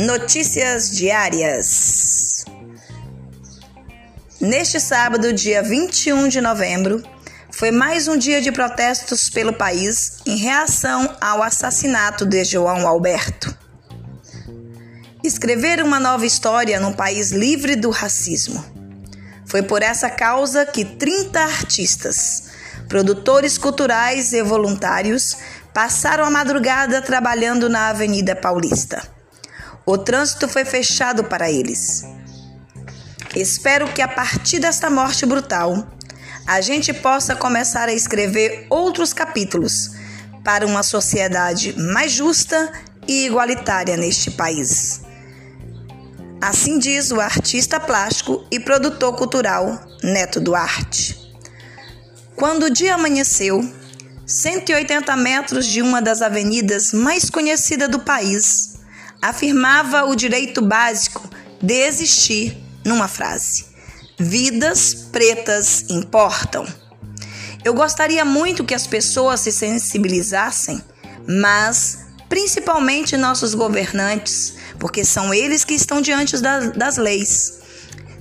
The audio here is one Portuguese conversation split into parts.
Notícias diárias. Neste sábado, dia 21 de novembro, foi mais um dia de protestos pelo país em reação ao assassinato de João Alberto. Escrever uma nova história num país livre do racismo. Foi por essa causa que 30 artistas, produtores culturais e voluntários passaram a madrugada trabalhando na Avenida Paulista. O trânsito foi fechado para eles. Espero que a partir desta morte brutal, a gente possa começar a escrever outros capítulos para uma sociedade mais justa e igualitária neste país. Assim diz o artista plástico e produtor cultural Neto Duarte. Quando o dia amanheceu, 180 metros de uma das avenidas mais conhecidas do país, afirmava o direito básico de existir numa frase: Vidas pretas importam. Eu gostaria muito que as pessoas se sensibilizassem, mas principalmente nossos governantes, porque são eles que estão diante das, das leis.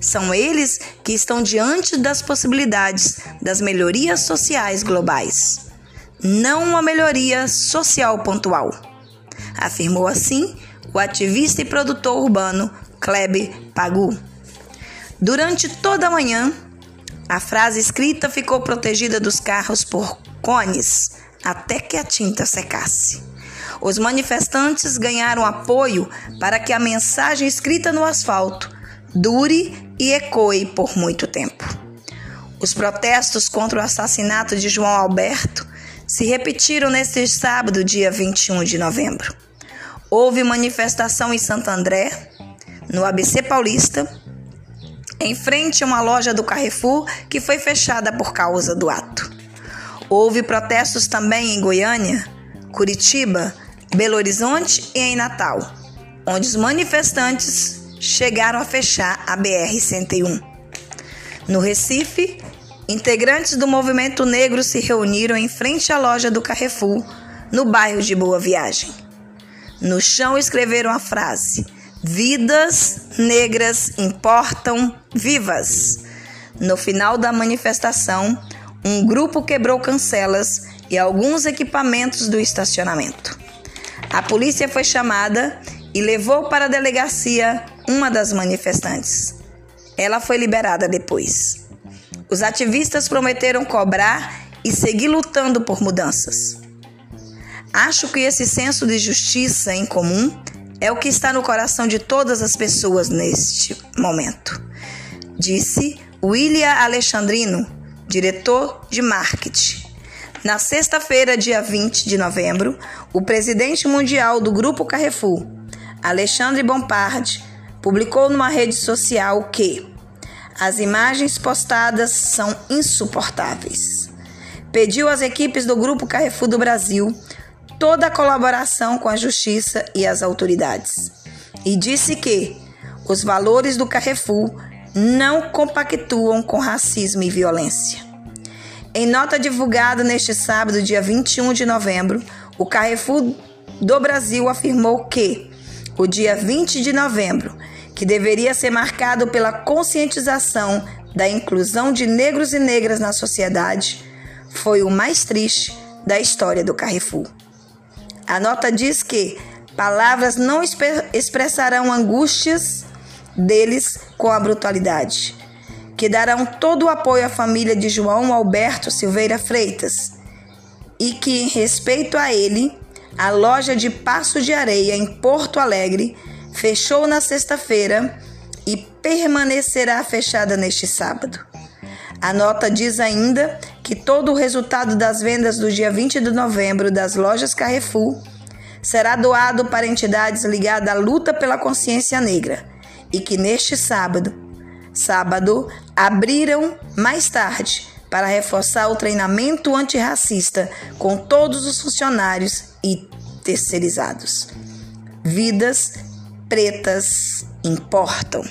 São eles que estão diante das possibilidades das melhorias sociais globais, não uma melhoria social pontual. Afirmou assim o ativista e produtor urbano Klebe Pagu. Durante toda a manhã, a frase escrita ficou protegida dos carros por cones até que a tinta secasse. Os manifestantes ganharam apoio para que a mensagem escrita no asfalto dure e ecoe por muito tempo. Os protestos contra o assassinato de João Alberto se repetiram neste sábado, dia 21 de novembro. Houve manifestação em Santo André, no ABC Paulista, em frente a uma loja do Carrefour que foi fechada por causa do ato. Houve protestos também em Goiânia, Curitiba, Belo Horizonte e em Natal, onde os manifestantes chegaram a fechar a BR-101. No Recife, integrantes do movimento negro se reuniram em frente à loja do Carrefour, no bairro de Boa Viagem. No chão escreveram a frase: Vidas negras importam vivas. No final da manifestação, um grupo quebrou cancelas e alguns equipamentos do estacionamento. A polícia foi chamada e levou para a delegacia uma das manifestantes. Ela foi liberada depois. Os ativistas prometeram cobrar e seguir lutando por mudanças. Acho que esse senso de justiça em comum é o que está no coração de todas as pessoas neste momento, disse William Alexandrino, diretor de marketing. Na sexta-feira, dia 20 de novembro, o presidente mundial do Grupo Carrefour, Alexandre Bompard, publicou numa rede social que as imagens postadas são insuportáveis. Pediu às equipes do Grupo Carrefour do Brasil toda a colaboração com a justiça e as autoridades. E disse que os valores do Carrefour não compactuam com racismo e violência. Em nota divulgada neste sábado, dia 21 de novembro, o Carrefour do Brasil afirmou que o dia 20 de novembro, que deveria ser marcado pela conscientização da inclusão de negros e negras na sociedade, foi o mais triste da história do Carrefour. A nota diz que palavras não expressarão angústias deles com a brutalidade, que darão todo o apoio à família de João Alberto Silveira Freitas e que, em respeito a ele, a loja de Passo de Areia em Porto Alegre fechou na sexta-feira e permanecerá fechada neste sábado. A nota diz ainda que todo o resultado das vendas do dia 20 de novembro das lojas Carrefour será doado para entidades ligadas à luta pela consciência negra e que neste sábado, sábado, abriram mais tarde para reforçar o treinamento antirracista com todos os funcionários e terceirizados. Vidas pretas importam.